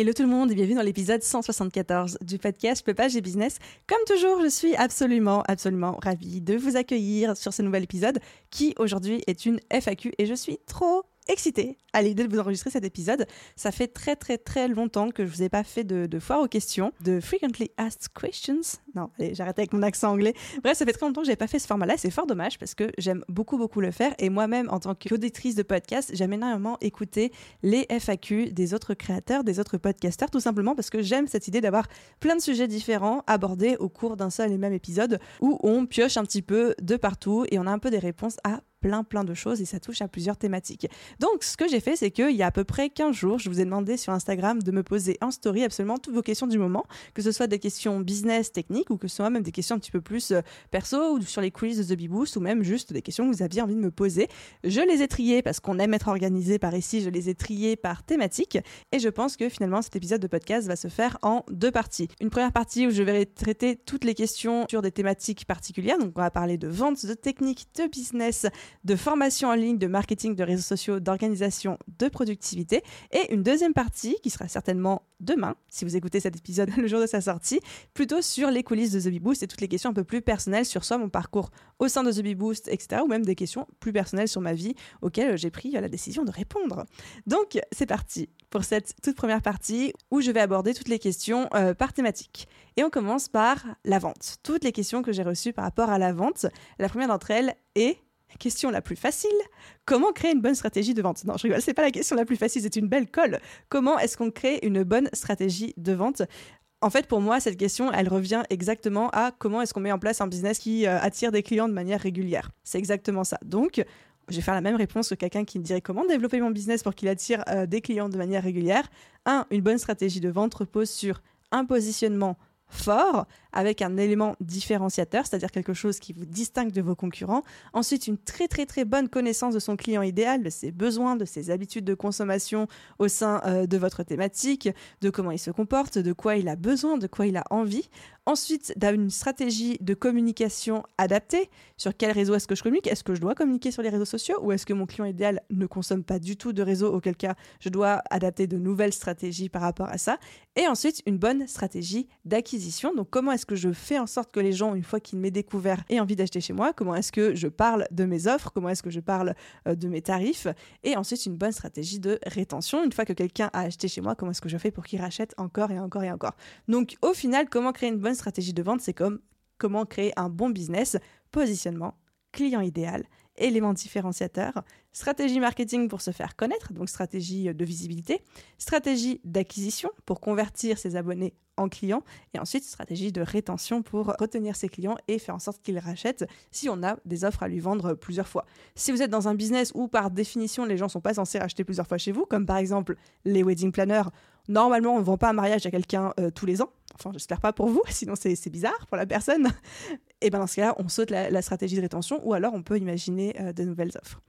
Hello tout le monde et bienvenue dans l'épisode 174 du podcast Peupage et Business. Comme toujours, je suis absolument, absolument ravie de vous accueillir sur ce nouvel épisode qui aujourd'hui est une FAQ et je suis trop excitée à l'idée de vous enregistrer cet épisode. Ça fait très très très longtemps que je vous ai pas fait de, foire aux questions, de frequently asked questions. Non, allez, j'arrête avec mon accent anglais. Bref, ça fait très longtemps que j'avais pas fait ce format-là. C'est fort dommage parce que j'aime beaucoup beaucoup le faire et moi-même en tant qu'auditrice de podcast, j'aime énormément écouter les FAQ des autres créateurs, des autres podcasteurs, tout simplement parce que j'aime cette idée d'avoir plein de sujets différents abordés au cours d'un seul et même épisode où on pioche un petit peu de partout et on a un peu des réponses à plein plein de choses et ça touche à plusieurs thématiques. Donc ce que j'ai fait c'est qu'il y a à peu près 15 jours, je vous ai demandé sur Instagram de me poser en story absolument toutes vos questions du moment, que ce soit des questions business, techniques ou que ce soit même des questions un petit peu plus euh, perso ou sur les coulisses de The Beboost ou même juste des questions que vous aviez envie de me poser. Je les ai triées parce qu'on aime être organisé par ici, je les ai triées par thématique et je pense que finalement cet épisode de podcast va se faire en deux parties. Une première partie où je vais traiter toutes les questions sur des thématiques particulières, donc on va parler de vente, de technique, de business, de formation en ligne, de marketing, de réseaux sociaux, d'organisation, de productivité. Et une deuxième partie qui sera certainement demain, si vous écoutez cet épisode le jour de sa sortie, plutôt sur les coulisses de The Bee Boost et toutes les questions un peu plus personnelles sur soi, mon parcours au sein de The Bee Boost, etc. Ou même des questions plus personnelles sur ma vie auxquelles j'ai pris la décision de répondre. Donc c'est parti pour cette toute première partie où je vais aborder toutes les questions euh, par thématique. Et on commence par la vente. Toutes les questions que j'ai reçues par rapport à la vente. La première d'entre elles est Question la plus facile, comment créer une bonne stratégie de vente? Non, je rigole, c'est pas la question la plus facile, c'est une belle colle. Comment est-ce qu'on crée une bonne stratégie de vente? En fait, pour moi, cette question, elle revient exactement à comment est-ce qu'on met en place un business qui euh, attire des clients de manière régulière. C'est exactement ça. Donc, je vais faire la même réponse que quelqu'un qui me dirait comment développer mon business pour qu'il attire euh, des clients de manière régulière. Un, une bonne stratégie de vente repose sur un positionnement fort avec un élément différenciateur, c'est-à-dire quelque chose qui vous distingue de vos concurrents. Ensuite, une très très très bonne connaissance de son client idéal, de ses besoins, de ses habitudes de consommation au sein euh, de votre thématique, de comment il se comporte, de quoi il a besoin, de quoi il a envie. Ensuite, une stratégie de communication adaptée. Sur quel réseau est-ce que je communique? Est-ce que je dois communiquer sur les réseaux sociaux? Ou est-ce que mon client idéal ne consomme pas du tout de réseau? Auquel cas, je dois adapter de nouvelles stratégies par rapport à ça. Et ensuite, une bonne stratégie d'acquisition. Donc, comment est-ce que je fais en sorte que les gens, une fois qu'ils m'aient découvert, aient envie d'acheter chez moi Comment est-ce que je parle de mes offres? Comment est-ce que je parle euh, de mes tarifs? Et ensuite, une bonne stratégie de rétention. Une fois que quelqu'un a acheté chez moi, comment est-ce que je fais pour qu'il rachète encore et encore et encore? Donc, au final, comment créer une bonne stratégie de vente, c'est comme comment créer un bon business, positionnement, client idéal, éléments différenciateurs, stratégie marketing pour se faire connaître, donc stratégie de visibilité, stratégie d'acquisition pour convertir ses abonnés en clients, et ensuite stratégie de rétention pour retenir ses clients et faire en sorte qu'ils rachètent si on a des offres à lui vendre plusieurs fois. Si vous êtes dans un business où par définition les gens ne sont pas censés racheter plusieurs fois chez vous, comme par exemple les wedding planners, normalement on ne vend pas un mariage à quelqu'un euh, tous les ans, enfin j'espère pas pour vous, sinon c'est bizarre pour la personne, et bien dans ce cas-là on saute la, stratégie de rétention ou alors on peut imaginer euh, de nouvelles offres.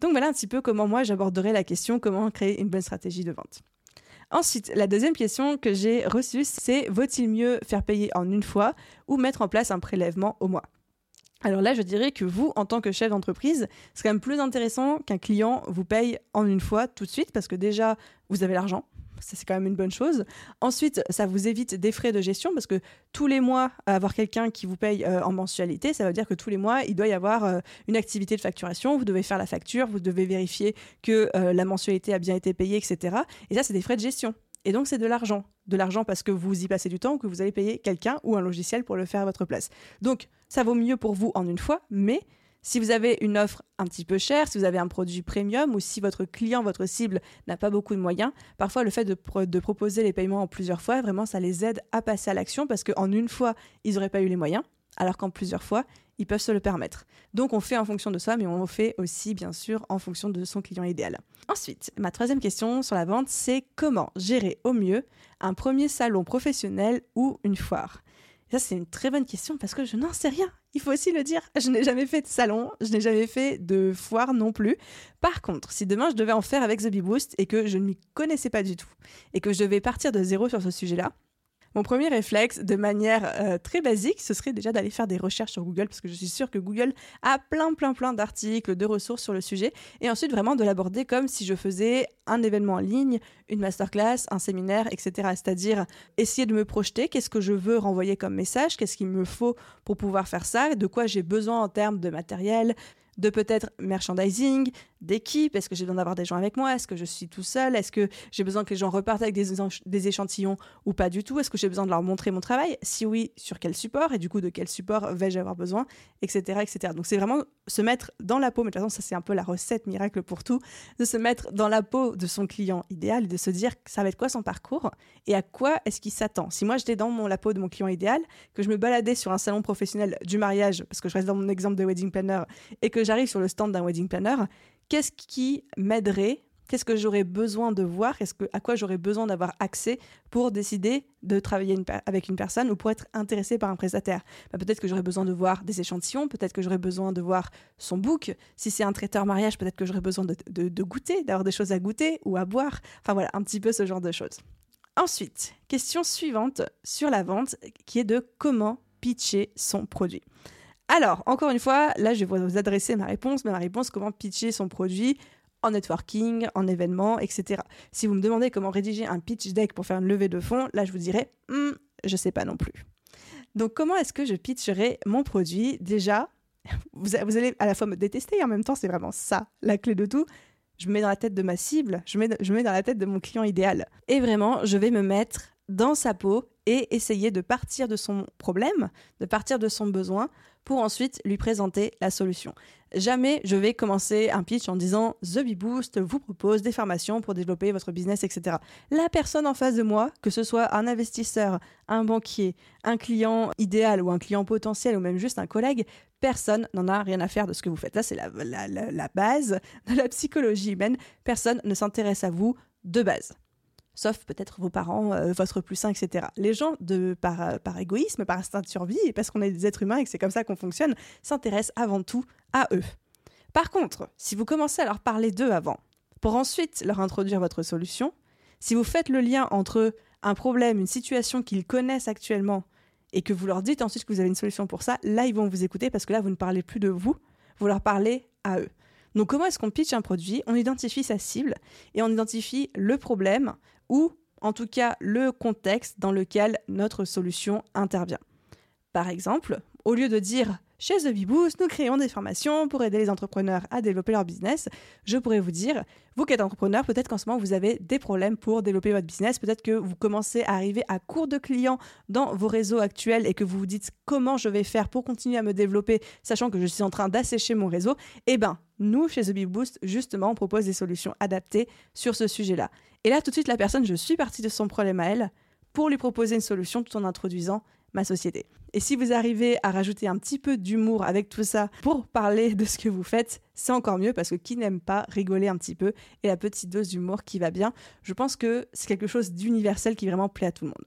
Donc voilà un petit peu comment moi j'aborderai la question comment créer une bonne stratégie de vente. Ensuite, la deuxième question que j'ai reçue, c'est vaut-il mieux faire payer en une fois ou mettre en place un prélèvement au mois? Alors là, je dirais que vous, en tant que chef d'entreprise, c'est quand même plus intéressant qu'un client vous paye en une fois tout de suite parce que déjà, vous avez l'argent, ça c'est quand même une bonne chose. Ensuite, ça vous évite des frais de gestion parce que tous les mois, avoir quelqu'un qui vous paye euh, en mensualité, ça veut dire que tous les mois, il doit y avoir euh, une activité de facturation, vous devez faire la facture, vous devez vérifier que euh, la mensualité a bien été payée, etc. Et ça, c'est des frais de gestion. Et donc, c'est de l'argent. De l'argent parce que vous y passez du temps ou que vous allez payer quelqu'un ou un logiciel pour le faire à votre place. Donc, ça vaut mieux pour vous en une fois, mais si vous avez une offre un petit peu chère, si vous avez un produit premium ou si votre client, votre cible n'a pas beaucoup de moyens, parfois le fait de, proposer les paiements en plusieurs fois, vraiment, ça les aide à passer à l'action parce qu'en une fois, ils n'auraient pas eu les moyens alors qu'en plusieurs fois, ils peuvent se le permettre. Donc on fait en fonction de soi, mais on fait aussi bien sûr en fonction de son client idéal. Ensuite, ma troisième question sur la vente, c'est comment gérer au mieux un premier salon professionnel ou une foire? Ça, c'est une très bonne question parce que je n'en sais rien. Il faut aussi le dire. Je n'ai jamais fait de salon, je n'ai jamais fait de foire non plus. Par contre, si demain je devais en faire avec The Bee Boost et que je ne m'y connaissais pas du tout et que je devais partir de zéro sur ce sujet-là, mon premier réflexe, de manière euh, très basique, ce serait déjà d'aller faire des recherches sur Google, parce que je suis sûre que Google a plein, plein, plein d'articles, de ressources sur le sujet, et ensuite vraiment de l'aborder comme si je faisais un événement en ligne, une masterclass, un séminaire, etc. C'est-à-dire essayer de me projeter, qu'est-ce que je veux renvoyer comme message, qu'est-ce qu'il me faut pour pouvoir faire ça, de quoi j'ai besoin en termes de matériel, de peut-être merchandising, d'équipe Est-ce que j'ai besoin d'avoir des gens avec moi Est-ce que je suis tout seul Est-ce que j'ai besoin que les gens repartent avec des, échantillons ou pas du tout Est-ce que j'ai besoin de leur montrer mon travail Si oui, sur quel support Et du coup, de quel support vais-je avoir besoin Etc. etc. Donc c'est vraiment se mettre dans la peau, mais de toute façon, ça c'est un peu la recette miracle pour tout, de se mettre dans la peau de son client idéal et de se dire ça va être quoi son parcours et à quoi est-ce qu'il s'attend. Si moi j'étais dans mon, la peau de mon client idéal, que je me baladais sur un salon professionnel du mariage, parce que je reste dans mon exemple de wedding planner, et que j'arrive sur le stand d'un wedding planner, qu'est-ce qui m'aiderait? Qu'est-ce que j'aurais besoin de voir? Qu'est-ce que, À quoi j'aurais besoin d'avoir accès pour décider de travailler avec une personne ou pour être intéressé par un prestataire? Bah, Peut-être que j'aurais besoin de voir des échantillons, peut-être que j'aurais besoin de voir son book. Si c'est un traiteur mariage, peut-être que j'aurais besoin de, de goûter, d'avoir des choses à goûter ou à boire. Enfin voilà, un petit peu ce genre de choses. Ensuite, question suivante sur la vente qui est de comment pitcher son produit. Alors, encore une fois, là, je vais vous adresser ma réponse, mais ma réponse, comment pitcher son produit en networking, en événement, etc. Si vous me demandez comment rédiger un pitch deck pour faire une levée de fonds, là, je vous dirais, hmm, je ne sais pas non plus. Donc, comment est-ce que je pitcherai mon produit? Déjà, vous, allez à la fois me détester et en même temps, c'est vraiment ça, la clé de tout. Je me mets dans la tête de ma cible, je je mets dans la tête de mon client idéal. Et vraiment, je vais me mettre dans sa peau et essayer de partir de son problème, de partir de son besoin pour ensuite lui présenter la solution. Jamais je vais commencer un pitch en disant The Bee Boost vous propose des formations pour développer votre business, etc. La personne en face de moi, que ce soit un investisseur, un banquier, un client idéal ou un client potentiel ou même juste un collègue, personne n'en a rien à faire de ce que vous faites. Ça, c'est la, la base de la psychologie humaine. Personne ne s'intéresse à vous de base sauf peut-être vos parents, euh, votre plus sain, etc. Les gens, par, euh, par égoïsme, par instinct de survie, et parce qu'on est des êtres humains et que c'est comme ça qu'on fonctionne, s'intéressent avant tout à eux. Par contre, si vous commencez à leur parler d'eux avant, pour ensuite leur introduire votre solution, si vous faites le lien entre un problème, une situation qu'ils connaissent actuellement, et que vous leur dites ensuite que vous avez une solution pour ça, là, ils vont vous écouter parce que là, vous ne parlez plus de vous, vous leur parlez à eux. Donc comment est-ce qu'on pitch un produit On identifie sa cible et on identifie le problème ou en tout cas le contexte dans lequel notre solution intervient. Par exemple, au lieu de dire chez The Beboost, nous créons des formations pour aider les entrepreneurs à développer leur business. Je pourrais vous dire, vous qui êtes entrepreneur, peut-être qu'en ce moment vous avez des problèmes pour développer votre business, peut-être que vous commencez à arriver à court de clients dans vos réseaux actuels et que vous vous dites comment je vais faire pour continuer à me développer, sachant que je suis en train d'assécher mon réseau? Eh bien, nous, chez The Beboost, justement, on propose des solutions adaptées sur ce sujet-là. Et là, tout de suite, la personne, je suis partie de son problème à elle pour lui proposer une solution tout en introduisant ma société. Et si vous arrivez à rajouter un petit peu d'humour avec tout ça pour parler de ce que vous faites, c'est encore mieux parce que qui n'aime pas rigoler un petit peu et la petite dose d'humour qui va bien, je pense que c'est quelque chose d'universel qui vraiment plaît à tout le monde.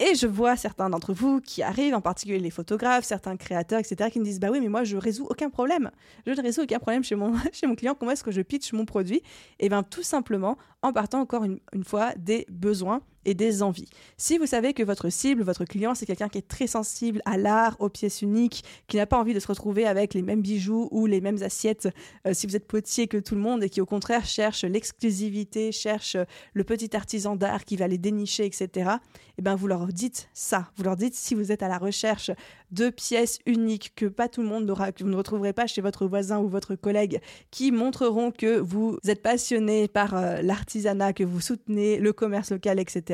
Et je vois certains d'entre vous qui arrivent, en particulier les photographes, certains créateurs, etc., qui me disent Bah oui, mais moi je résous aucun problème. Je ne résous aucun problème chez mon, chez mon client. Comment est-ce que je pitch mon produit? Et eh bien tout simplement en partant encore une fois des besoins et des envies. Si vous savez que votre cible, votre client, c'est quelqu'un qui est très sensible à l'art, aux pièces uniques, qui n'a pas envie de se retrouver avec les mêmes bijoux ou les mêmes assiettes euh, si vous êtes potier que tout le monde et qui au contraire cherche l'exclusivité, cherche le petit artisan d'art qui va les dénicher, etc., eh ben vous leur dites ça. Vous leur dites si vous êtes à la recherche de pièces uniques que pas tout le monde n'aura, que vous ne retrouverez pas chez votre voisin ou votre collègue, qui montreront que vous êtes passionné par euh, l'artisanat, que vous soutenez le commerce local, etc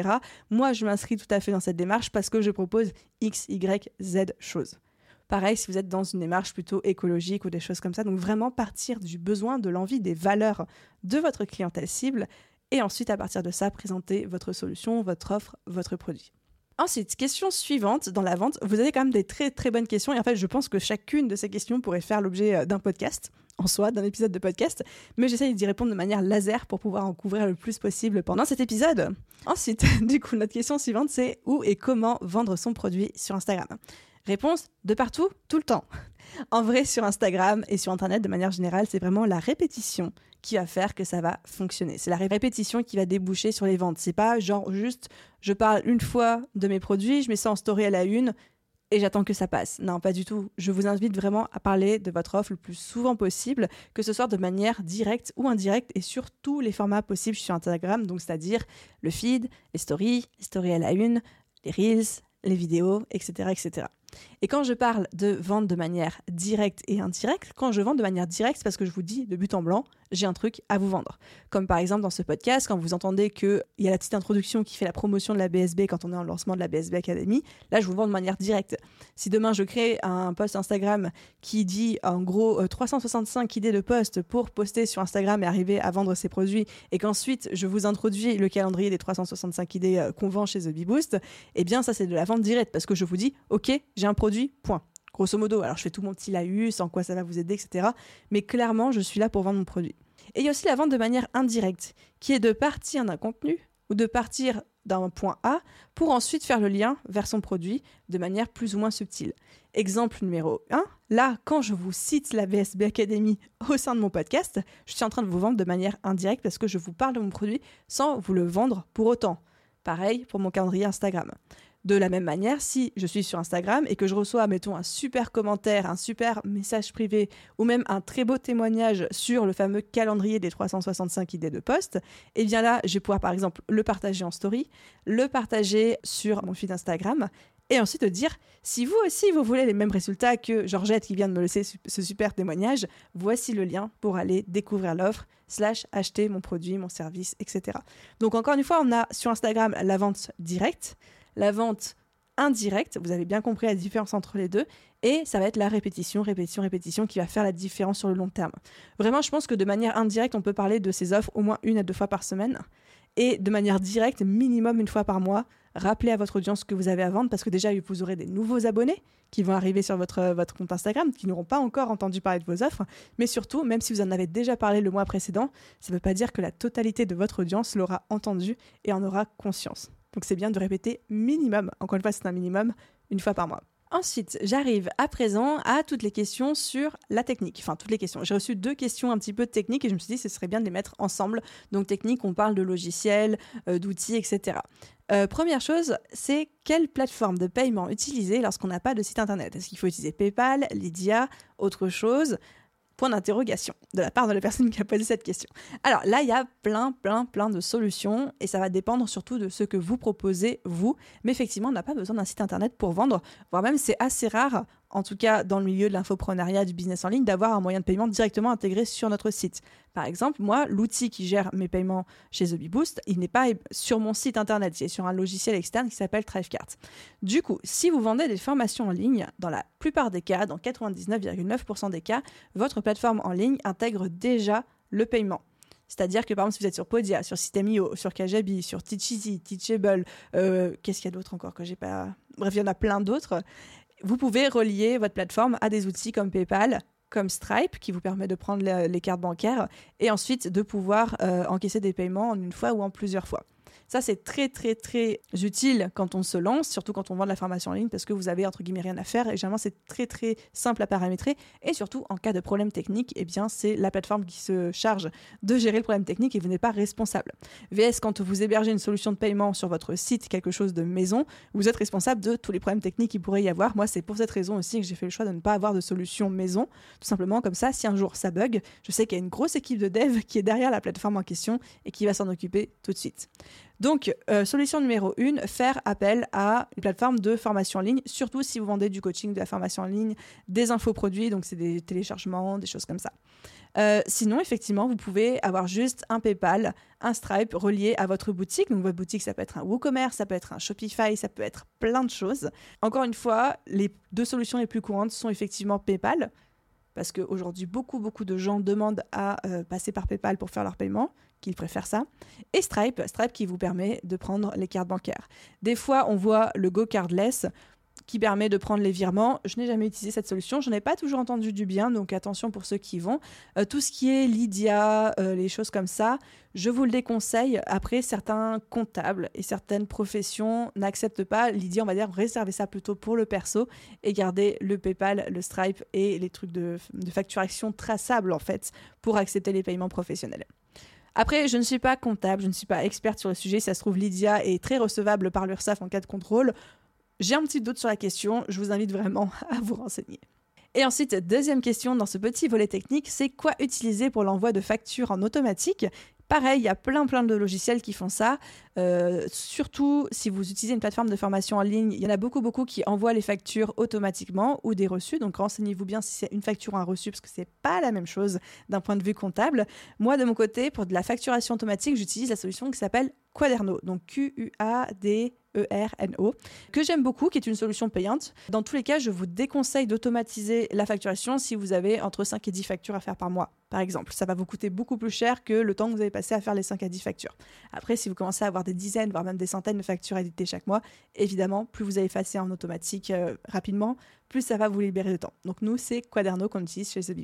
moi, je m'inscris tout à fait dans cette démarche parce que je propose X, Y, Z choses. Pareil si vous êtes dans une démarche plutôt écologique ou des choses comme ça. Donc vraiment partir du besoin, de l'envie, des valeurs de votre clientèle cible et ensuite à partir de ça présenter votre solution, votre offre, votre produit. Ensuite, question suivante dans la vente. Vous avez quand même des très très bonnes questions et en fait, je pense que chacune de ces questions pourrait faire l'objet euh, d'un podcast en soi, d'un épisode de podcast, mais j'essaye d'y répondre de manière laser pour pouvoir en couvrir le plus possible pendant cet épisode. Ensuite, du coup, notre question suivante, c'est où et comment vendre son produit sur Instagram? Réponse de partout, tout le temps. En vrai, sur Instagram et sur Internet, de manière générale, c'est vraiment la répétition qui va faire que ça va fonctionner. C'est la répétition qui va déboucher sur les ventes. C'est pas genre juste je parle une fois de mes produits, je mets ça en story à la une et j'attends que ça passe. Non, pas du tout. Je vous invite vraiment à parler de votre offre le plus souvent possible, que ce soit de manière directe ou indirecte et sur tous les formats possibles sur Instagram, donc c'est-à-dire le feed, les stories, les stories à la une, les reels, les vidéos, etc., etc. Et quand je parle de vente de manière directe et indirecte, quand je vends de manière directe, c'est parce que je vous dis de but en blanc, j'ai un truc à vous vendre. Comme par exemple dans ce podcast, quand vous entendez qu'il y a la petite introduction qui fait la promotion de la BSB quand on est en lancement de la BSB Academy, là je vous vends de manière directe. Si demain je crée un post Instagram qui dit en gros 365 euh, idées de posts pour poster sur Instagram et arriver à vendre ses produits, et qu'ensuite je vous introduis le calendrier des 365 idées euh, qu'on vend chez The Bee Boost, eh bien ça c'est de la vente directe parce que je vous dis, ok, j'ai un produit, point. Grosso modo, alors je fais tout mon petit laïus, en quoi ça va vous aider, etc. Mais clairement, je suis là pour vendre mon produit. Et il y a aussi la vente de manière indirecte, qui est de partir d'un contenu ou de partir d'un point A pour ensuite faire le lien vers son produit de manière plus ou moins subtile. Exemple numéro 1, là, quand je vous cite la BSB Academy au sein de mon podcast, je suis en train de vous vendre de manière indirecte parce que je vous parle de mon produit sans vous le vendre pour autant. Pareil pour mon calendrier Instagram. De la même manière, si je suis sur Instagram et que je reçois, mettons, un super commentaire, un super message privé ou même un très beau témoignage sur le fameux calendrier des 365 idées de poste, eh bien là, je vais pouvoir par exemple le partager en story, le partager sur mon feed Instagram et ensuite dire si vous aussi vous voulez les mêmes résultats que Georgette qui vient de me laisser ce super témoignage, voici le lien pour aller découvrir l'offre slash acheter mon produit, mon service, etc. Donc encore une fois, on a sur Instagram la vente directe, la vente indirecte, vous avez bien compris la différence entre les deux, et ça va être la répétition, répétition, répétition qui va faire la différence sur le long terme. Vraiment, je pense que de manière indirecte, on peut parler de ces offres au moins une à deux fois par semaine, et de manière directe, minimum une fois par mois, rappelez à votre audience ce que vous avez à vendre, parce que déjà, vous aurez des nouveaux abonnés qui vont arriver sur votre, votre compte Instagram, qui n'auront pas encore entendu parler de vos offres, mais surtout, même si vous en avez déjà parlé le mois précédent, ça ne veut pas dire que la totalité de votre audience l'aura entendu et en aura conscience. Donc c'est bien de répéter minimum, encore une fois c'est un minimum, une fois par mois. Ensuite, j'arrive à présent à toutes les questions sur la technique. Enfin, toutes les questions. J'ai reçu deux questions un petit peu techniques et je me suis dit ce serait bien de les mettre ensemble. Donc, technique, on parle de logiciels, euh, d'outils, etc. Euh, première chose, c'est quelle plateforme de paiement utiliser lorsqu'on n'a pas de site internet? Est-ce qu'il faut utiliser PayPal, Lydia, autre chose? Point d'interrogation de la part de la personne qui a posé cette question. Alors là, il y a plein, plein, plein de solutions et ça va dépendre surtout de ce que vous proposez, vous. Mais effectivement, on n'a pas besoin d'un site internet pour vendre, voire même c'est assez rare en tout cas dans le milieu de l'infoprenariat, du business en ligne, d'avoir un moyen de paiement directement intégré sur notre site. Par exemple, moi, l'outil qui gère mes paiements chez The il n'est pas sur mon site internet, il sur un logiciel externe qui s'appelle Thrivecart. Du coup, si vous vendez des formations en ligne, dans la plupart des cas, dans 99,9% des cas, votre plateforme en ligne intègre déjà le paiement. C'est-à-dire que par exemple, si vous êtes sur Podia, sur System.io, sur Kajabi, sur Teacheasy, Teachable, euh, qu'est-ce qu'il y a d'autre encore que j'ai pas? Bref, il y en a plein d'autres vous pouvez relier votre plateforme à des outils comme PayPal, comme Stripe, qui vous permet de prendre les cartes bancaires et ensuite de pouvoir euh, encaisser des paiements en une fois ou en plusieurs fois. Ça, c'est très, très, très utile quand on se lance, surtout quand on vend de la formation en ligne, parce que vous avez, entre guillemets, rien à faire. Et généralement, c'est très, très simple à paramétrer. Et surtout, en cas de problème technique, eh bien, c'est la plateforme qui se charge de gérer le problème technique et vous n'êtes pas responsable. VS, quand vous hébergez une solution de paiement sur votre site, quelque chose de maison, vous êtes responsable de tous les problèmes techniques qu'il pourrait y avoir. Moi, c'est pour cette raison aussi que j'ai fait le choix de ne pas avoir de solution maison. Tout simplement, comme ça, si un jour ça bug, je sais qu'il y a une grosse équipe de dev qui est derrière la plateforme en question et qui va s'en occuper tout de suite. Donc, euh, solution numéro une, faire appel à une plateforme de formation en ligne, surtout si vous vendez du coaching, de la formation en ligne, des infoproduits, donc c'est des téléchargements, des choses comme ça. Euh, sinon, effectivement, vous pouvez avoir juste un PayPal, un Stripe relié à votre boutique. Donc, votre boutique, ça peut être un WooCommerce, ça peut être un Shopify, ça peut être plein de choses. Encore une fois, les deux solutions les plus courantes sont effectivement PayPal, parce qu'aujourd'hui, beaucoup, beaucoup de gens demandent à euh, passer par PayPal pour faire leur paiement, qu'ils préfèrent ça. Et Stripe, Stripe qui vous permet de prendre les cartes bancaires. Des fois, on voit le Go Cardless qui permet de prendre les virements. Je n'ai jamais utilisé cette solution, je n'ai pas toujours entendu du bien, donc attention pour ceux qui vont. Euh, tout ce qui est Lydia, euh, les choses comme ça, je vous le déconseille. Après, certains comptables et certaines professions n'acceptent pas. Lydia, on va dire, réservez ça plutôt pour le perso et gardez le PayPal, le Stripe et les trucs de, de facturation traçables en fait pour accepter les paiements professionnels. Après, je ne suis pas comptable, je ne suis pas experte sur le sujet. ça se trouve, Lydia est très recevable par l'URSSAF en cas de contrôle. J'ai un petit doute sur la question, je vous invite vraiment à vous renseigner. Et ensuite, deuxième question dans ce petit volet technique, c'est quoi utiliser pour l'envoi de factures en automatique? Pareil, il y a plein plein de logiciels qui font ça. Euh, surtout si vous utilisez une plateforme de formation en ligne, il y en a beaucoup beaucoup qui envoient les factures automatiquement ou des reçus. Donc renseignez-vous bien si c'est une facture ou un reçu parce que c'est pas la même chose d'un point de vue comptable. Moi de mon côté, pour de la facturation automatique, j'utilise la solution qui s'appelle Quaderno. Donc Q U A D E-R-N-O, que j'aime beaucoup, qui est une solution payante. Dans tous les cas, je vous déconseille d'automatiser la facturation si vous avez entre 5 et 10 factures à faire par mois, par exemple. Ça va vous coûter beaucoup plus cher que le temps que vous avez passé à faire les 5 à 10 factures. Après, si vous commencez à avoir des dizaines, voire même des centaines de factures éditées chaque mois, évidemment, plus vous allez effacer en automatique euh, rapidement, plus ça va vous libérer de temps. Donc nous, c'est Quaderno qu'on utilise chez The.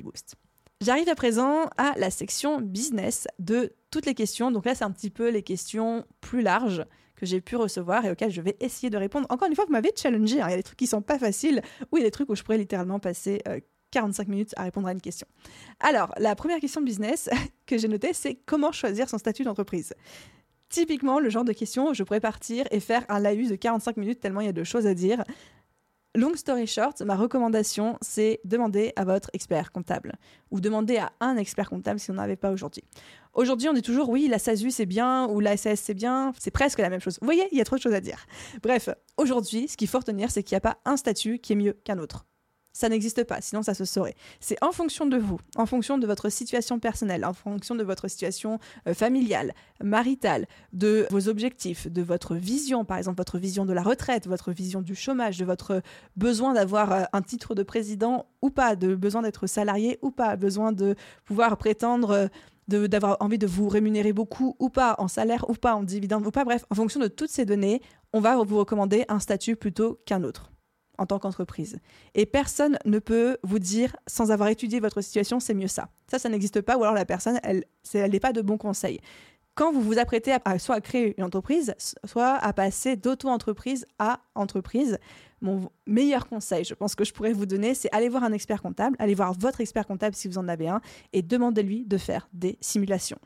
J'arrive à présent à la section business de toutes les questions. Donc là, c'est un petit peu les questions plus larges que j'ai pu recevoir et auxquelles je vais essayer de répondre. Encore une fois, vous m'avez challengé. Hein. Il y a des trucs qui sont pas faciles ou il y a des trucs où je pourrais littéralement passer 45 euh, minutes à répondre à une question. Alors, la première question de business que j'ai notée, c'est comment choisir son statut d'entreprise? Typiquement, le genre de question, je pourrais partir et faire un laïus de 45 minutes tellement il y a de choses à dire. Long story short, ma recommandation, c'est demander à votre expert comptable ou demander à un expert comptable si on n'en avait pas aujourd'hui. Aujourd'hui, on dit toujours oui, la SASU c'est bien ou la SAS c'est bien, c'est presque la même chose. Vous voyez, il y a trop de choses à dire. Bref, aujourd'hui, ce qu'il faut retenir, c'est qu'il n'y a pas un statut qui est mieux qu'un autre ça n'existe pas, sinon ça se saurait. C'est en fonction de vous, en fonction de votre situation personnelle, en fonction de votre situation euh, familiale, maritale, de vos objectifs, de votre vision, par exemple votre vision de la retraite, votre vision du chômage, de votre besoin d'avoir euh, un titre de président ou pas, de besoin d'être salarié ou pas, besoin de pouvoir prétendre... Euh, d'avoir envie de vous rémunérer beaucoup ou pas, en salaire ou pas, en dividende ou pas, bref, en fonction de toutes ces données, on va vous recommander un statut plutôt qu'un autre en tant qu'entreprise. Et personne ne peut vous dire, sans avoir étudié votre situation, c'est mieux ça. Ça, ça n'existe pas, ou alors la personne, elle n'est pas de bons conseils. Quand vous vous apprêtez à, soit à créer une entreprise, soit à passer d'auto-entreprise à entreprise, mon meilleur conseil, je pense que je pourrais vous donner, c'est aller voir un expert comptable, aller voir votre expert comptable si vous en avez un, et demandez-lui de faire des simulations.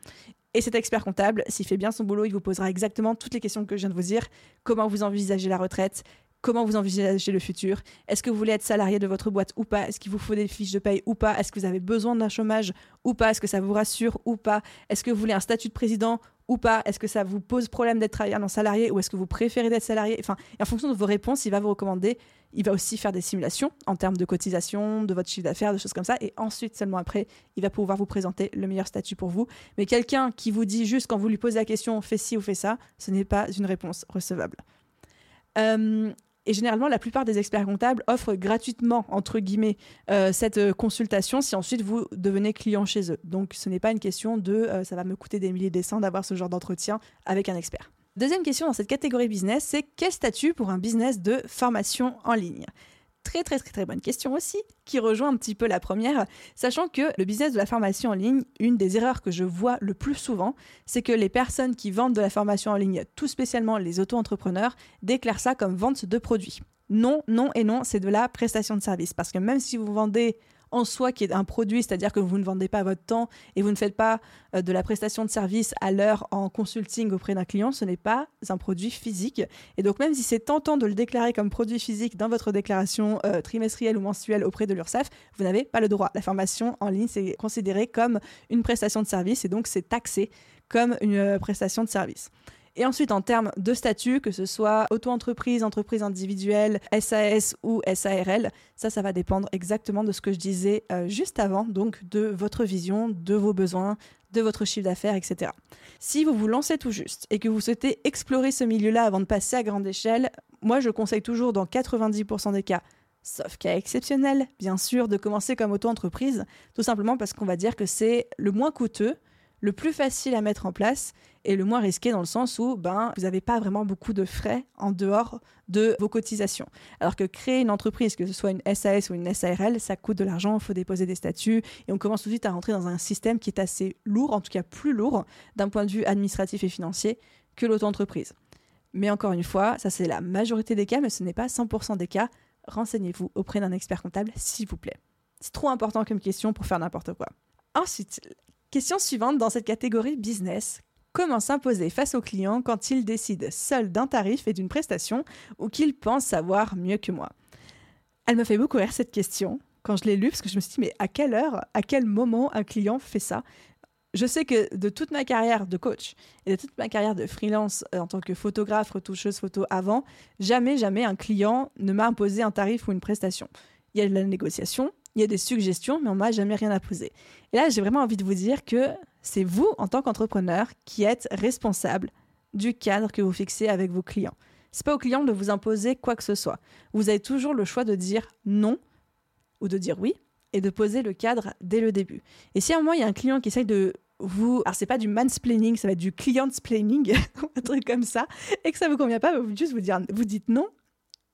Et cet expert comptable, s'il fait bien son boulot, il vous posera exactement toutes les questions que je viens de vous dire. Comment vous envisagez la retraite? Comment vous envisagez le futur? Est-ce que vous voulez être salarié de votre boîte ou pas? Est-ce qu'il vous faut des fiches de paye ou pas? Est-ce que vous avez besoin d'un chômage ou pas? Est-ce que ça vous rassure ou pas? Est-ce que vous voulez un statut de président ou pas? Est-ce que ça vous pose problème d'être travailleur salarié ou est-ce que vous préférez d'être salarié? Enfin, en fonction de vos réponses, il va vous recommander. Il va aussi faire des simulations en termes de cotisation, de votre chiffre d'affaires, de choses comme ça. Et ensuite, seulement après, il va pouvoir vous présenter le meilleur statut pour vous. Mais quelqu'un qui vous dit juste quand vous lui posez la question, fais ci ou fais ça, ce n'est pas une réponse recevable. Euh, et généralement, la plupart des experts comptables offrent gratuitement, entre guillemets, euh, cette euh, consultation si ensuite vous devenez client chez eux. Donc ce n'est pas une question de euh, ça va me coûter des milliers de cents d'avoir ce genre d'entretien avec un expert. Deuxième question dans cette catégorie business, c'est quel statut pour un business de formation en ligne? Très très très très bonne question aussi, qui rejoint un petit peu la première, sachant que le business de la formation en ligne, une des erreurs que je vois le plus souvent, c'est que les personnes qui vendent de la formation en ligne, tout spécialement les auto-entrepreneurs, déclarent ça comme vente de produits. Non, non et non, c'est de la prestation de service. Parce que même si vous vendez en soi qui est un produit, c'est-à-dire que vous ne vendez pas votre temps et vous ne faites pas euh, de la prestation de service à l'heure en consulting auprès d'un client, ce n'est pas un produit physique. Et donc même si c'est tentant de le déclarer comme produit physique dans votre déclaration euh, trimestrielle ou mensuelle auprès de l'URSSAF, vous n'avez pas le droit. La formation en ligne, c'est considéré comme une prestation de service et donc c'est taxé comme une euh, prestation de service. Et ensuite, en termes de statut, que ce soit auto-entreprise, entreprise individuelle, SAS ou SARL, ça, ça va dépendre exactement de ce que je disais euh, juste avant, donc de votre vision, de vos besoins, de votre chiffre d'affaires, etc. Si vous vous lancez tout juste et que vous souhaitez explorer ce milieu-là avant de passer à grande échelle, moi, je conseille toujours dans 90% des cas sauf cas exceptionnel, bien sûr, de commencer comme auto-entreprise, tout simplement parce qu'on va dire que c'est le moins coûteux, le plus facile à mettre en place et le moins risqué dans le sens où ben, vous n'avez pas vraiment beaucoup de frais en dehors de vos cotisations. Alors que créer une entreprise, que ce soit une SAS ou une SARL, ça coûte de l'argent, il faut déposer des statuts et on commence tout de suite à rentrer dans un système qui est assez lourd, en tout cas plus lourd d'un point de vue administratif et financier que l'auto-entreprise. Mais encore une fois, ça c'est la majorité des cas, mais ce n'est pas 100% des cas. Renseignez-vous auprès d'un expert comptable, s'il vous plaît. C'est trop important comme question pour faire n'importe quoi. Ensuite, question suivante dans cette catégorie business. Comment s'imposer face au client quand il décide seul d'un tarif et d'une prestation ou qu'il pense savoir mieux que moi Elle me fait beaucoup rire cette question quand je l'ai lue parce que je me suis dit mais à quelle heure, à quel moment un client fait ça? Je sais que de toute ma carrière de coach et de toute ma carrière de freelance euh, en tant que photographe, retoucheuse photo avant, jamais, jamais un client ne m'a imposé un tarif ou une prestation. Il y a de la négociation, il y a des suggestions, mais on m'a jamais rien imposé. Et là, j'ai vraiment envie de vous dire que c'est vous, en tant qu'entrepreneur, qui êtes responsable du cadre que vous fixez avec vos clients. C'est pas au client de vous imposer quoi que ce soit. Vous avez toujours le choix de dire non ou de dire oui et de poser le cadre dès le début. Et si à un moment il y a un client qui essaye de vous, alors c'est pas du mansplaining, ça va être du client-splaining, un truc comme ça, et que ça vous convient pas, vous juste vous dire, vous dites non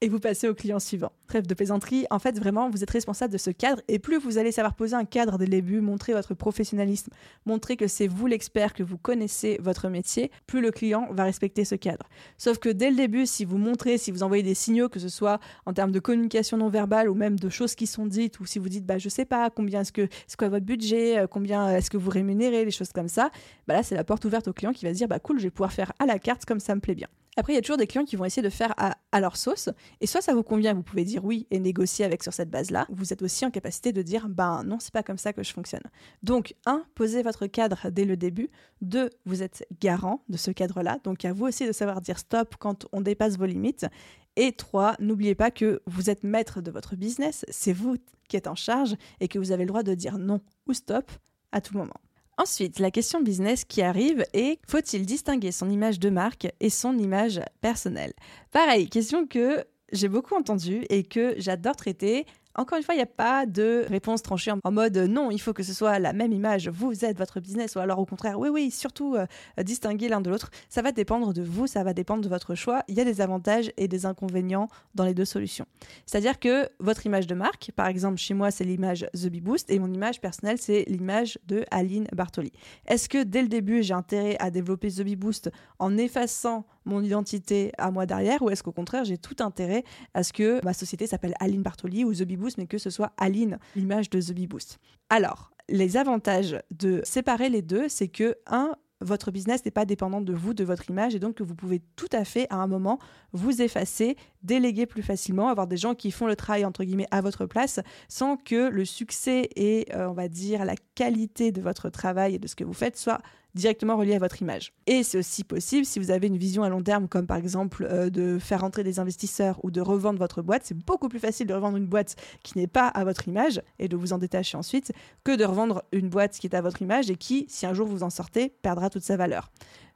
et vous passez au client suivant. Trêve de plaisanterie, en fait vraiment vous êtes responsable de ce cadre et plus vous allez savoir poser un cadre dès le début, montrer votre professionnalisme, montrer que c'est vous l'expert, que vous connaissez votre métier, plus le client va respecter ce cadre. Sauf que dès le début, si vous montrez, si vous envoyez des signaux, que ce soit en termes de communication non verbale ou même de choses qui sont dites, ou si vous dites bah je sais pas combien est-ce que c'est quoi votre budget, euh, combien est-ce que vous rémunérez, les choses comme ça, bah là c'est la porte ouverte au client qui va se dire bah cool je vais pouvoir faire à la carte comme ça me plaît bien. Après, il y a toujours des clients qui vont essayer de faire à, leur sauce. Et soit ça vous convient, vous pouvez dire oui et négocier avec sur cette base-là. Vous êtes aussi en capacité de dire ben non, c'est pas comme ça que je fonctionne. Donc, un, posez votre cadre dès le début. Deux, vous êtes garant de ce cadre-là. Donc, à vous aussi de savoir dire stop quand on dépasse vos limites. Et trois, n'oubliez pas que vous êtes maître de votre business. C'est vous qui êtes en charge et que vous avez le droit de dire non ou stop à tout moment. Ensuite, la question business qui arrive est faut-il distinguer son image de marque et son image personnelle? Pareil, question que j'ai beaucoup entendue et que j'adore traiter encore une fois, il n'y a pas de réponse tranchée en mode euh, non, il faut que ce soit la même image, vous êtes votre business, ou alors au contraire, oui, oui, surtout euh, distinguer l'un de l'autre. Ça va dépendre de vous, ça va dépendre de votre choix. Il y a des avantages et des inconvénients dans les deux solutions. C'est-à-dire que votre image de marque, par exemple, chez moi, c'est l'image The Bee Boost et mon image personnelle, c'est l'image de Aline Bartoli. Est-ce que dès le début, j'ai intérêt à développer The Bee Boost en effaçant mon identité à moi derrière ou est-ce qu'au contraire j'ai tout intérêt à ce que ma société s'appelle Aline Bartoli ou The Bee Boost mais que ce soit Aline, l'image de The Bee Boost. Alors, les avantages de séparer les deux, c'est que un, votre business n'est pas dépendant de vous, de votre image, et donc que vous pouvez tout à fait, à un moment, vous effacer, déléguer plus facilement, avoir des gens qui font le travail, entre guillemets, à votre place, sans que le succès et, euh, on va dire, la qualité de votre travail et de ce que vous faites soit directement relié à votre image. Et c'est aussi possible si vous avez une vision à long terme, comme par exemple euh, de faire entrer des investisseurs ou de revendre votre boîte. C'est beaucoup plus facile de revendre une boîte qui n'est pas à votre image et de vous en détacher ensuite que de revendre une boîte qui est à votre image et qui, si un jour vous en sortez, perdra toute sa valeur.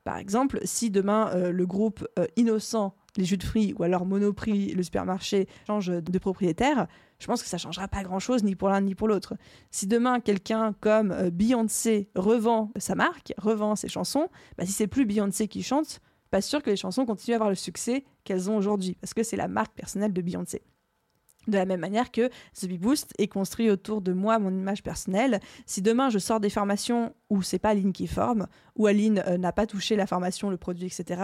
Par exemple, si demain euh, le groupe euh, Innocent les jus de fruits ou alors Monoprix, le supermarché, change de propriétaire, je pense que ça changera pas grand-chose ni pour l'un ni pour l'autre. Si demain quelqu'un comme euh, Beyoncé revend sa marque, revend ses chansons, bah si c'est plus Beyoncé qui chante, pas sûr que les chansons continuent à avoir le succès qu'elles ont aujourd'hui parce que c'est la marque personnelle de Beyoncé. De la même manière que The Bee Boost est construit autour de moi, mon image personnelle. Si demain je sors des formations où c'est pas Aline qui forme, où Aline euh, n'a pas touché la formation, le produit, etc.,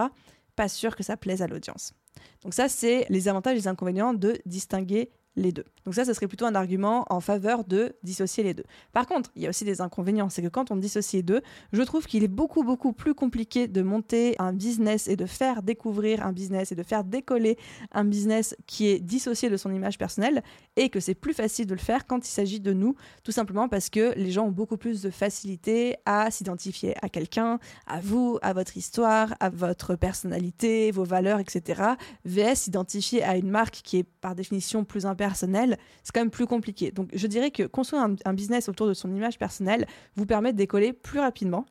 pas sûr que ça plaise à l'audience. Donc ça, c'est les avantages et les inconvénients de distinguer les deux. Donc ça, ce serait plutôt un argument en faveur de dissocier les deux. Par contre, il y a aussi des inconvénients, c'est que quand on dissocie les deux, je trouve qu'il est beaucoup, beaucoup plus compliqué de monter un business et de faire découvrir un business et de faire décoller un business qui est dissocié de son image personnelle et que c'est plus facile de le faire quand il s'agit de nous, tout simplement parce que les gens ont beaucoup plus de facilité à s'identifier à quelqu'un, à vous, à votre histoire, à votre personnalité, vos valeurs, etc. VS s'identifier à une marque qui est par définition plus impersonnelle personnel, c'est quand même plus compliqué. Donc je dirais que construire un, business autour de son image personnelle vous permet de décoller plus rapidement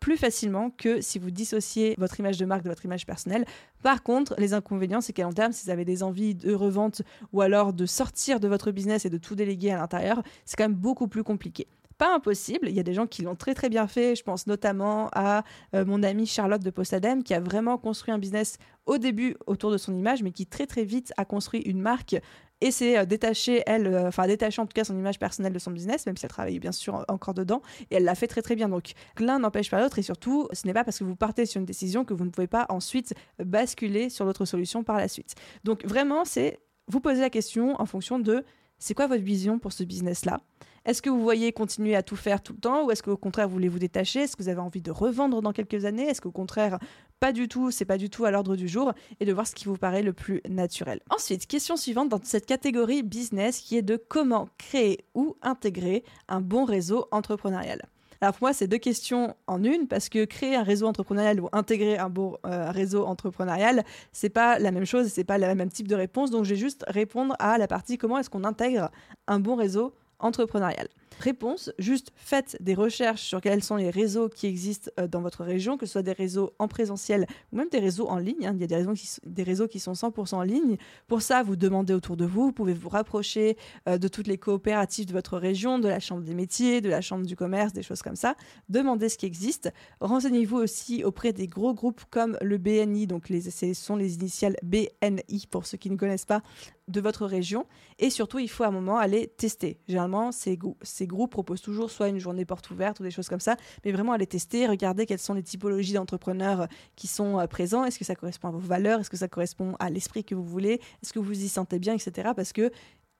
plus facilement que si vous dissociez votre image de marque de votre image personnelle. Par contre, les inconvénients, c'est qu'à long terme, si vous avez des envies de revente ou alors de sortir de votre business et de tout déléguer à l'intérieur, c'est quand même beaucoup plus compliqué pas impossible. Il y a des gens qui l'ont très très bien fait. Je pense notamment à euh, mon amie Charlotte de Postadem qui a vraiment construit un business au début autour de son image, mais qui très très vite a construit une marque et s'est euh, détachée, elle, euh, enfin détachée en tout cas son image personnelle de son business, même si elle travaillait bien sûr encore dedans, et elle l'a fait très très bien. Donc l'un n'empêche pas l'autre, et surtout, ce n'est pas parce que vous partez sur une décision que vous ne pouvez pas ensuite basculer sur l'autre solution par la suite. Donc vraiment, c'est vous poser la question en fonction de c'est quoi votre vision pour ce business-là? Est-ce que vous voyez continuer à tout faire tout le temps ou est-ce qu'au contraire vous voulez vous détacher? Est-ce que vous avez envie de revendre dans quelques années? Est-ce qu'au contraire pas du tout, c'est pas du tout à l'ordre du jour? Et de voir ce qui vous paraît le plus naturel. Ensuite, question suivante dans cette catégorie business qui est de comment créer ou intégrer un bon réseau entrepreneurial. Alors pour moi, c'est deux questions en une parce que créer un réseau entrepreneurial ou intégrer un bon euh, réseau entrepreneurial, c'est pas la même chose, c'est pas le même type de réponse. Donc je vais juste répondre à la partie comment est-ce qu'on intègre un bon réseau entrepreneurial. Réponse, juste faites des recherches sur quels sont les réseaux qui existent euh, dans votre région, que ce soit des réseaux en présentiel ou même des réseaux en ligne. Hein. Il y a des réseaux, qui, sont 100% en ligne. Pour ça, vous demandez autour de vous, vous pouvez vous rapprocher euh, de toutes les coopératives de votre région, de la chambre des métiers, de la chambre du commerce, des choses comme ça. Demandez ce qui existe. Renseignez-vous aussi auprès des gros groupes comme le BNI, donc les, ce sont les initiales BNI pour ceux qui ne connaissent pas, de votre région. Et surtout, il faut à un moment aller tester. Généralement, ces groupes proposent toujours soit une journée porte ouverte ou des choses comme ça, mais vraiment aller tester, regarder quelles sont les typologies d'entrepreneurs qui sont euh, présents. Est-ce que ça correspond à vos valeurs? Est-ce que ça correspond à l'esprit que vous voulez? Est-ce que vous y sentez bien, etc. Parce que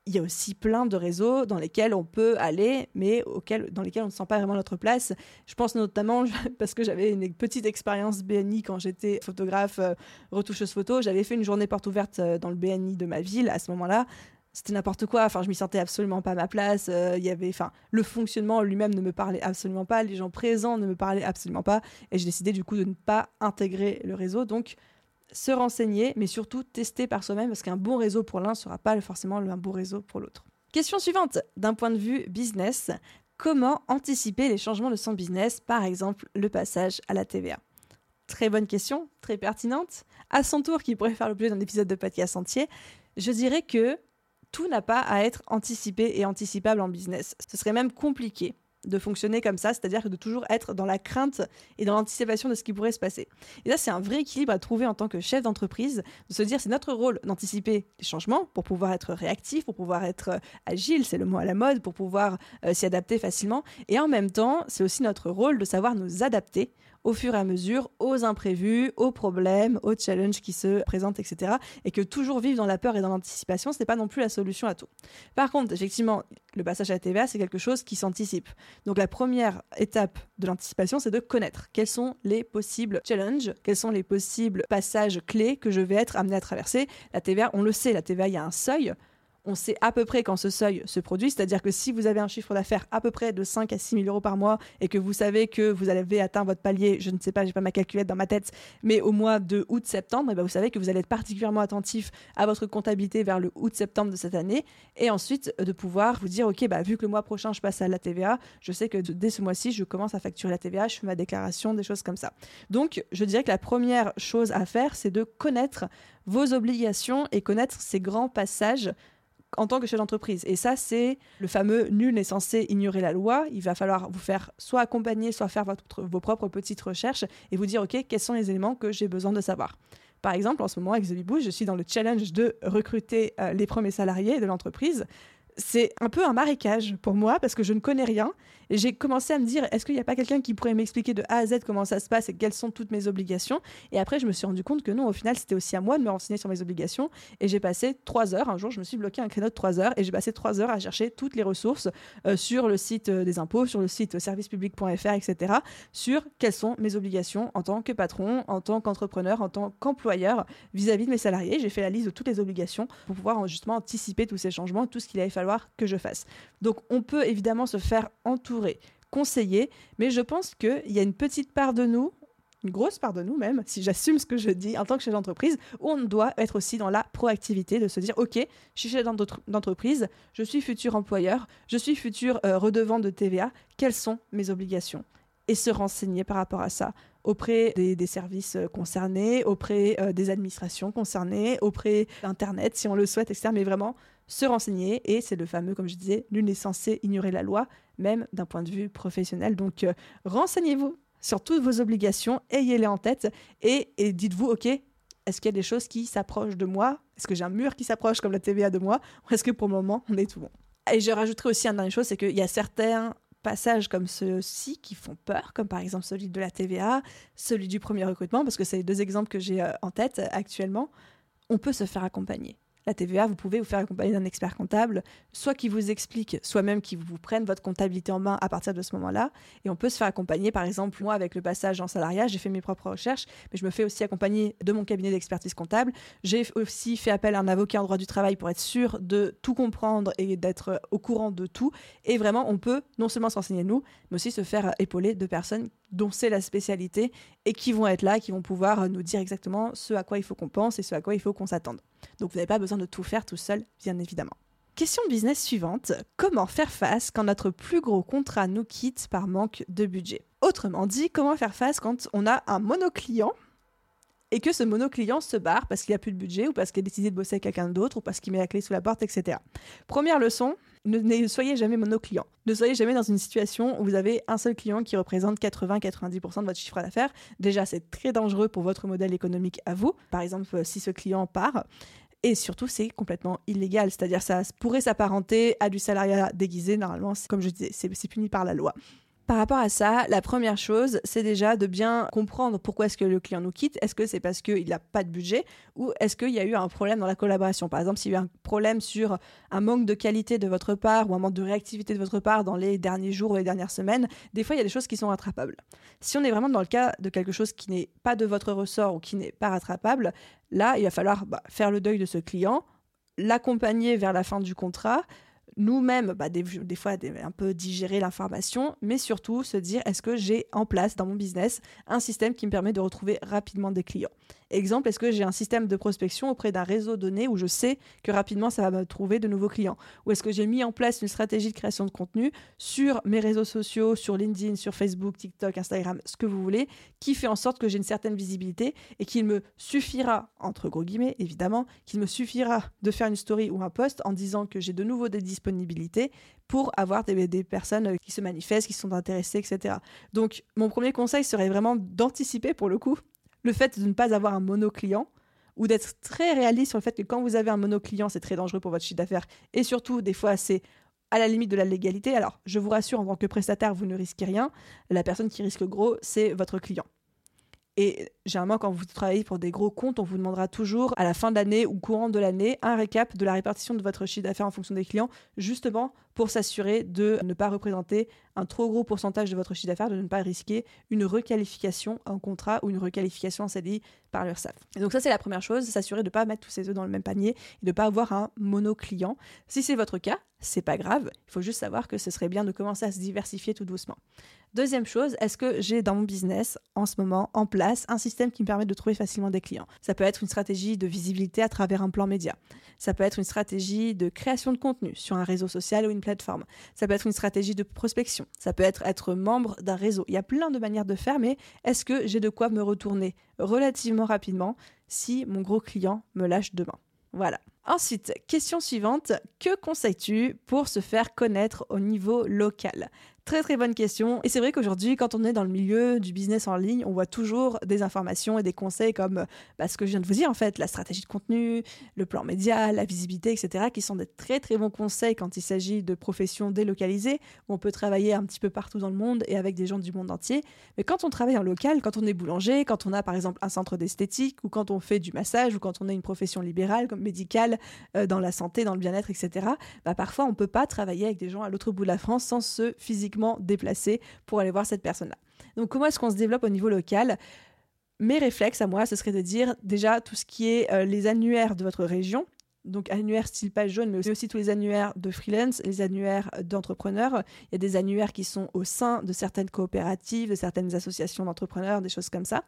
il y a aussi plein de réseaux dans lesquels on peut aller, mais auxquels, dans lesquels on ne sent pas vraiment notre place. Je pense notamment, parce que j'avais une petite expérience BNI quand j'étais photographe, euh, retoucheuse photo, j'avais fait une journée porte ouverte euh, dans le BNI de ma ville à ce moment-là. C'était n'importe quoi, enfin je m'y sentais absolument pas à ma place. Euh, il y avait, enfin, le fonctionnement lui-même ne me parlait absolument pas, les gens présents ne me parlaient absolument pas, et j'ai décidé du coup de ne pas intégrer le réseau. Donc se renseigner, mais surtout tester par soi-même, parce qu'un bon réseau pour l'un ne sera pas forcément un bon réseau pour l'autre. Question suivante, d'un point de vue business, comment anticiper les changements de son business, par exemple le passage à la TVA Très bonne question, très pertinente. À son tour, qui pourrait faire l'objet d'un épisode de podcast entier, je dirais que tout n'a pas à être anticipé et anticipable en business. Ce serait même compliqué de fonctionner comme ça, c'est-à-dire de toujours être dans la crainte et dans l'anticipation de ce qui pourrait se passer. Et là, c'est un vrai équilibre à trouver en tant que chef d'entreprise, de se dire c'est notre rôle d'anticiper les changements pour pouvoir être réactif, pour pouvoir être euh, agile, c'est le mot à la mode, pour pouvoir euh, s'y adapter facilement. Et en même temps, c'est aussi notre rôle de savoir nous adapter au fur et à mesure aux imprévus, aux problèmes, aux challenges qui se présentent, etc. Et que toujours vivre dans la peur et dans l'anticipation, ce n'est pas non plus la solution à tout. Par contre, effectivement, le passage à la TVA, c'est quelque chose qui s'anticipe. Donc la première étape de l'anticipation, c'est de connaître quels sont les possibles challenges, quels sont les possibles passages clés que je vais être amené à traverser. La TVA, on le sait, la TVA, il y a un seuil on sait à peu près quand ce seuil se produit, c'est-à-dire que si vous avez un chiffre d'affaires à peu près de 5 à 6 000 euros par mois et que vous savez que vous avez atteint votre palier, je ne sais pas, j'ai pas ma calculette dans ma tête, mais au mois de août-septembre, ben, vous savez que vous allez être particulièrement attentif à votre comptabilité vers le août-septembre de cette année et ensuite de pouvoir vous dire, ok, bah, vu que le mois prochain je passe à la TVA, je sais que dès ce mois-ci, je commence à facturer la TVA, je fais ma déclaration, des choses comme ça. Donc, je dirais que la première chose à faire, c'est de connaître vos obligations et connaître ces grands passages en tant que chef d'entreprise. Et ça, c'est le fameux nul n'est censé ignorer la loi. Il va falloir vous faire soit accompagner, soit faire votre, vos propres petites recherches et vous dire, OK, quels sont les éléments que j'ai besoin de savoir. Par exemple, en ce moment, avec The je suis dans le challenge de recruter euh, les premiers salariés de l'entreprise c'est un peu un marécage pour moi parce que je ne connais rien. J'ai commencé à me dire, est-ce qu'il n'y a pas quelqu'un qui pourrait m'expliquer de A à Z comment ça se passe et quelles sont toutes mes obligations? Et après, je me suis rendu compte que non, au final, c'était aussi à moi de me renseigner sur mes obligations. Et j'ai passé trois heures. Un jour, je me suis bloqué un créneau de trois heures et j'ai passé trois heures à chercher toutes les ressources euh, sur le site euh, des impôts, sur le site servicepublic.fr, etc. sur quelles sont mes obligations en tant que patron, en tant qu'entrepreneur, en tant qu'employeur vis-à-vis de mes salariés. J'ai fait la liste de toutes les obligations pour pouvoir justement anticiper tous ces changements, tout ce qu'il allait falloir que je fasse. Donc on peut évidemment se faire entourer, conseiller, mais je pense qu'il y a une petite part de nous, une grosse part de nous même, si j'assume ce que je dis en tant que chef d'entreprise, on doit être aussi dans la proactivité, de se dire, OK, je suis chef d'entreprise, je suis futur employeur, je suis futur euh, redevant de TVA, quelles sont mes obligations? Et se renseigner par rapport à ça auprès des, services euh, concernés, auprès euh, des administrations concernées, auprès d'Internet si on le souhaite, etc. Mais vraiment se renseigner et c'est le fameux, comme je disais, nul n'est censé ignorer la loi, même d'un point de vue professionnel. Donc euh, renseignez-vous sur toutes vos obligations, ayez-les en tête et, et dites-vous, ok, est-ce qu'il y a des choses qui s'approchent de moi? Est-ce que j'ai un mur qui s'approche comme la TVA de moi? Ou est-ce que pour le moment, on est tout bon? Et je rajouterai aussi une dernière chose, c'est qu'il y a certains passages comme ceux-ci qui font peur, comme par exemple celui de la TVA, celui du premier recrutement, parce que c'est les deux exemples que j'ai euh, en tête actuellement, on peut se faire accompagner la TVA, vous pouvez vous faire accompagner d'un expert comptable, soit qui vous explique, soit même qui vous prenne votre comptabilité en main à partir de ce moment-là. Et on peut se faire accompagner, par exemple, moi, avec le passage en salariat, j'ai fait mes propres recherches, mais je me fais aussi accompagner de mon cabinet d'expertise comptable. J'ai aussi fait appel à un avocat en droit du travail pour être sûr de tout comprendre et d'être au courant de tout. Et vraiment, on peut non seulement s'enseigner nous, mais aussi se faire épauler de personnes dont c'est la spécialité et qui vont être là, qui vont pouvoir nous dire exactement ce à quoi il faut qu'on pense et ce à quoi il faut qu'on s'attende. Donc vous n'avez pas besoin de tout faire tout seul, bien évidemment. Question de business suivante. Comment faire face quand notre plus gros contrat nous quitte par manque de budget? Autrement dit, comment faire face quand on a un monoclient et que ce monoclient se barre parce qu'il n'y a plus de budget ou parce qu'il a décidé de bosser avec quelqu'un d'autre ou parce qu'il met la clé sous la porte, etc. Première leçon, ne, soyez jamais monoclient. Ne soyez jamais dans une situation où vous avez un seul client qui représente 80-90% de votre chiffre d'affaires. Déjà, c'est très dangereux pour votre modèle économique à vous. Par exemple, si ce client part. Et surtout, c'est complètement illégal. C'est-à-dire, ça pourrait s'apparenter à du salariat déguisé. Normalement, comme je disais, c'est puni par la loi. Par rapport à ça, la première chose, c'est déjà de bien comprendre pourquoi est-ce que le client nous quitte. Est-ce que c'est parce qu'il n'a pas de budget ou est-ce qu'il y a eu un problème dans la collaboration? Par exemple, s'il y a eu un problème sur un manque de qualité de votre part ou un manque de réactivité de votre part dans les derniers jours ou les dernières semaines, des fois, il y a des choses qui sont rattrapables. Si on est vraiment dans le cas de quelque chose qui n'est pas de votre ressort ou qui n'est pas rattrapable, là, il va falloir bah, faire le deuil de ce client, l'accompagner vers la fin du contrat, nous-mêmes, bah, des, fois, un peu digérer l'information, mais surtout se dire est-ce que j'ai en place dans mon business un système qui me permet de retrouver rapidement des clients? Exemple, est-ce que j'ai un système de prospection auprès d'un réseau donné où je sais que rapidement ça va me trouver de nouveaux clients? Ou est-ce que j'ai mis en place une stratégie de création de contenu sur mes réseaux sociaux, sur LinkedIn, sur Facebook, TikTok, Instagram, ce que vous voulez, qui fait en sorte que j'ai une certaine visibilité et qu'il me suffira, entre gros guillemets évidemment, qu'il me suffira de faire une story ou un post en disant que j'ai de nouveau des disponibilités pour avoir des, des personnes qui se manifestent, qui sont intéressées, etc. Donc mon premier conseil serait vraiment d'anticiper pour le coup le fait de ne pas avoir un monoclient ou d'être très réaliste sur le fait que quand vous avez un monoclient, c'est très dangereux pour votre chiffre d'affaires et surtout, des fois, c'est à la limite de la légalité. Alors, je vous rassure, en tant que prestataire, vous ne risquez rien. La personne qui risque gros, c'est votre client. Et généralement, quand vous travaillez pour des gros comptes, on vous demandera toujours à la fin de l'année ou courant de l'année un récap de la répartition de votre chiffre d'affaires en fonction des clients, justement pour s'assurer de ne pas représenter un trop gros pourcentage de votre chiffre d'affaires, de ne pas risquer une requalification en contrat ou une requalification en CDI par l'URSSAF. Et donc ça, c'est la première chose, s'assurer de ne pas mettre tous ses œufs dans le même panier et de ne pas avoir un mono-client. Si c'est votre cas, c'est pas grave, il faut juste savoir que ce serait bien de commencer à se diversifier tout doucement. Deuxième chose, est-ce que j'ai dans mon business en ce moment en place un système qui me permet de trouver facilement des clients? Ça peut être une stratégie de visibilité à travers un plan média. Ça peut être une stratégie de création de contenu sur un réseau social ou une plateforme. Ça peut être une stratégie de prospection. Ça peut être être membre d'un réseau. Il y a plein de manières de faire, mais est-ce que j'ai de quoi me retourner relativement rapidement si mon gros client me lâche demain? Voilà. Ensuite, question suivante, que conseilles-tu pour se faire connaître au niveau local? Très très bonne question. Et c'est vrai qu'aujourd'hui, quand on est dans le milieu du business en ligne, on voit toujours des informations et des conseils comme bah, ce que je viens de vous dire en fait, la stratégie de contenu, le plan média, la visibilité, etc., qui sont des très très bons conseils quand il s'agit de professions délocalisées, où on peut travailler un petit peu partout dans le monde et avec des gens du monde entier. Mais quand on travaille en local, quand on est boulanger, quand on a par exemple un centre d'esthétique, ou quand on fait du massage, ou quand on a une profession libérale comme médicale, euh, dans la santé, dans le bien-être, etc., bah, parfois on peut pas travailler avec des gens à l'autre bout de la France sans se physiquement déplacer pour aller voir cette personne-là. Donc comment est-ce qu'on se développe au niveau local? Mes réflexes à moi, ce serait de dire déjà tout ce qui est euh, les annuaires de votre région, donc annuaires style page jaune, mais aussi tous les annuaires de freelance, les annuaires d'entrepreneurs. Il y a des annuaires qui sont au sein de certaines coopératives, de certaines associations d'entrepreneurs, des choses comme ça.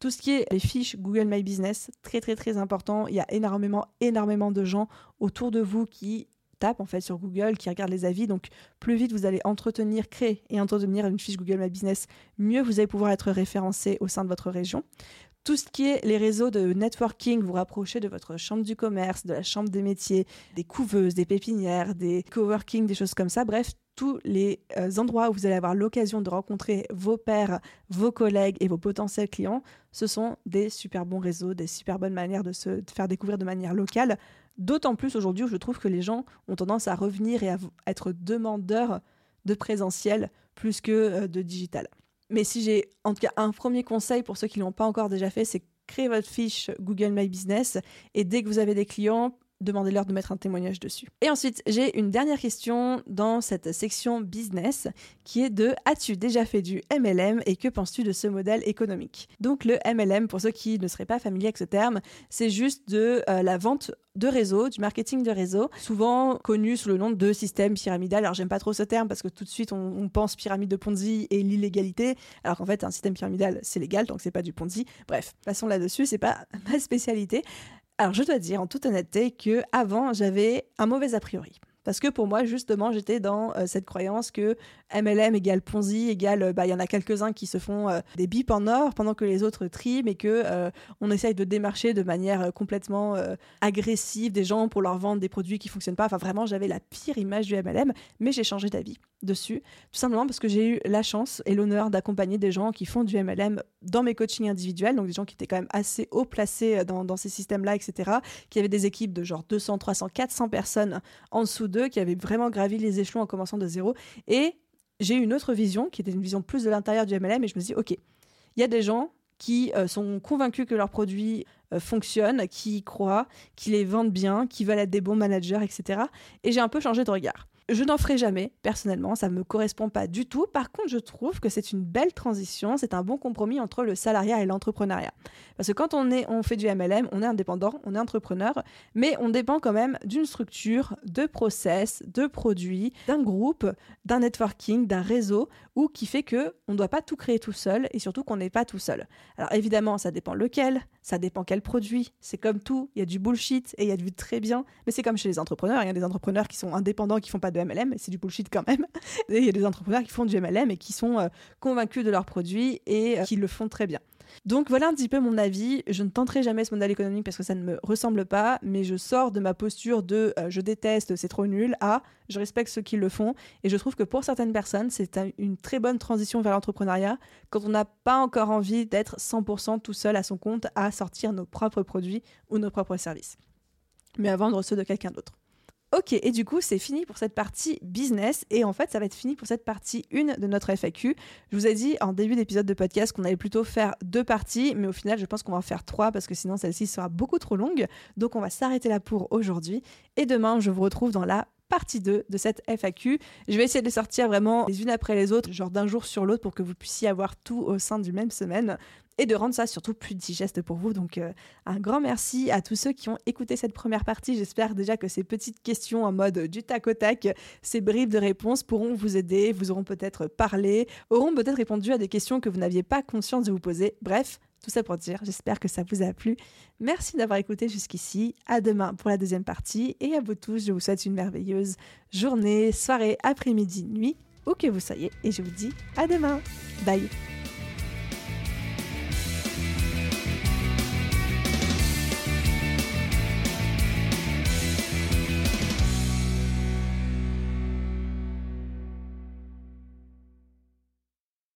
Tout ce qui est les fiches Google My Business, très très très important. Il y a énormément, énormément de gens autour de vous qui tape en fait sur Google, qui regarde les avis. Donc plus vite vous allez entretenir, créer et entretenir une fiche Google My Business, mieux vous allez pouvoir être référencé au sein de votre région. Tout ce qui est les réseaux de networking, vous rapprochez de votre chambre du commerce, de la chambre des métiers, des couveuses, des pépinières, des coworking, des choses comme ça. Bref, tous les euh, endroits où vous allez avoir l'occasion de rencontrer vos pairs, vos collègues et vos potentiels clients, ce sont des super bons réseaux, des super bonnes manières de se faire découvrir de manière locale. D'autant plus aujourd'hui où je trouve que les gens ont tendance à revenir et à être demandeurs de présentiel plus que euh, de digital. Mais si j'ai en tout cas un premier conseil pour ceux qui ne l'ont pas encore déjà fait, c'est créer votre fiche Google My Business et dès que vous avez des clients, demandez-leur de mettre un témoignage dessus. Et ensuite, j'ai une dernière question dans cette section business qui est de as-tu déjà fait du MLM et que penses-tu de ce modèle économique? Donc le MLM, pour ceux qui ne seraient pas familiers avec ce terme, c'est juste de euh, la vente de réseau, du marketing de réseau, souvent connu sous le nom de système pyramidal. Alors j'aime pas trop ce terme parce que tout de suite on, pense pyramide de Ponzi et l'illégalité, alors qu'en fait un système pyramidal c'est légal donc c'est pas du Ponzi. Bref, passons là-dessus, c'est pas ma spécialité. Alors je dois dire en toute honnêteté que avant j'avais un mauvais a priori. Parce que pour moi, justement, j'étais dans euh, cette croyance que MLM égale Ponzi égale, euh, bah, il y en a quelques-uns qui se font euh, des bips en or pendant que les autres triment et que on essaye de démarcher de manière complètement agressive des gens pour leur vendre des produits qui fonctionnent pas. Enfin, vraiment, j'avais la pire image du MLM, mais j'ai changé d'avis dessus, tout simplement parce que j'ai eu la chance et l'honneur d'accompagner des gens qui font du MLM dans mes coachings individuels, donc des gens qui étaient quand même assez haut placés dans, dans ces systèmes-là, etc., qui avaient des équipes de genre 200, 300, 400 personnes en dessous qui avaient vraiment gravi les échelons en commençant de zéro. Et j'ai une autre vision, qui était une vision plus de l'intérieur du MLM, et je me suis dit, OK, il y a des gens qui euh, sont convaincus que leurs produits euh, fonctionnent, qui y croient, qui les vendent bien, qui veulent être des bons managers, etc. Et j'ai un peu changé de regard. Je n'en ferai jamais, personnellement, ça ne me correspond pas du tout. Par contre, je trouve que c'est une belle transition, c'est un bon compromis entre le salariat et l'entrepreneuriat. Parce que quand on, est, on fait du MLM, on est indépendant, on est entrepreneur, mais on dépend quand même d'une structure, de process, de produits, d'un groupe, d'un networking, d'un réseau, ou qui fait que on ne doit pas tout créer tout seul et surtout qu'on n'est pas tout seul. Alors évidemment, ça dépend lequel, ça dépend quel produit. C'est comme tout, il y a du bullshit et il y a du très bien, mais c'est comme chez les entrepreneurs. Il y a des entrepreneurs qui sont indépendants, qui font pas de MLM, c'est du bullshit quand même. Il y a des entrepreneurs qui font du MLM et qui sont euh, convaincus de leurs produits et euh, qui le font très bien. Donc voilà un petit peu mon avis. Je ne tenterai jamais ce modèle économique parce que ça ne me ressemble pas, mais je sors de ma posture de euh, je déteste, c'est trop nul à je respecte ceux qui le font. Et je trouve que pour certaines personnes, c'est une très bonne transition vers l'entrepreneuriat quand on n'a pas encore envie d'être 100% tout seul à son compte à sortir nos propres produits ou nos propres services, mais à vendre ceux de quelqu'un d'autre. Ok, et du coup, c'est fini pour cette partie business. Et en fait, ça va être fini pour cette partie 1 de notre FAQ. Je vous ai dit en début d'épisode de podcast qu'on allait plutôt faire deux parties, mais au final, je pense qu'on va en faire trois parce que sinon, celle-ci sera beaucoup trop longue. Donc, on va s'arrêter là pour aujourd'hui. Et demain, je vous retrouve dans la partie 2 de cette FAQ. Je vais essayer de sortir vraiment les unes après les autres, genre d'un jour sur l'autre pour que vous puissiez avoir tout au sein d'une même semaine et de rendre ça surtout plus digeste pour vous. Donc euh, un grand merci à tous ceux qui ont écouté cette première partie. J'espère déjà que ces petites questions en mode du tac au tac, ces bribes de réponses pourront vous aider, vous auront peut-être parlé, auront peut-être répondu à des questions que vous n'aviez pas conscience de vous poser. Bref, tout ça pour dire, j'espère que ça vous a plu. Merci d'avoir écouté jusqu'ici. À demain pour la deuxième partie. Et à vous tous, je vous souhaite une merveilleuse journée, soirée, après-midi, nuit, où que vous soyez. Et je vous dis à demain. Bye.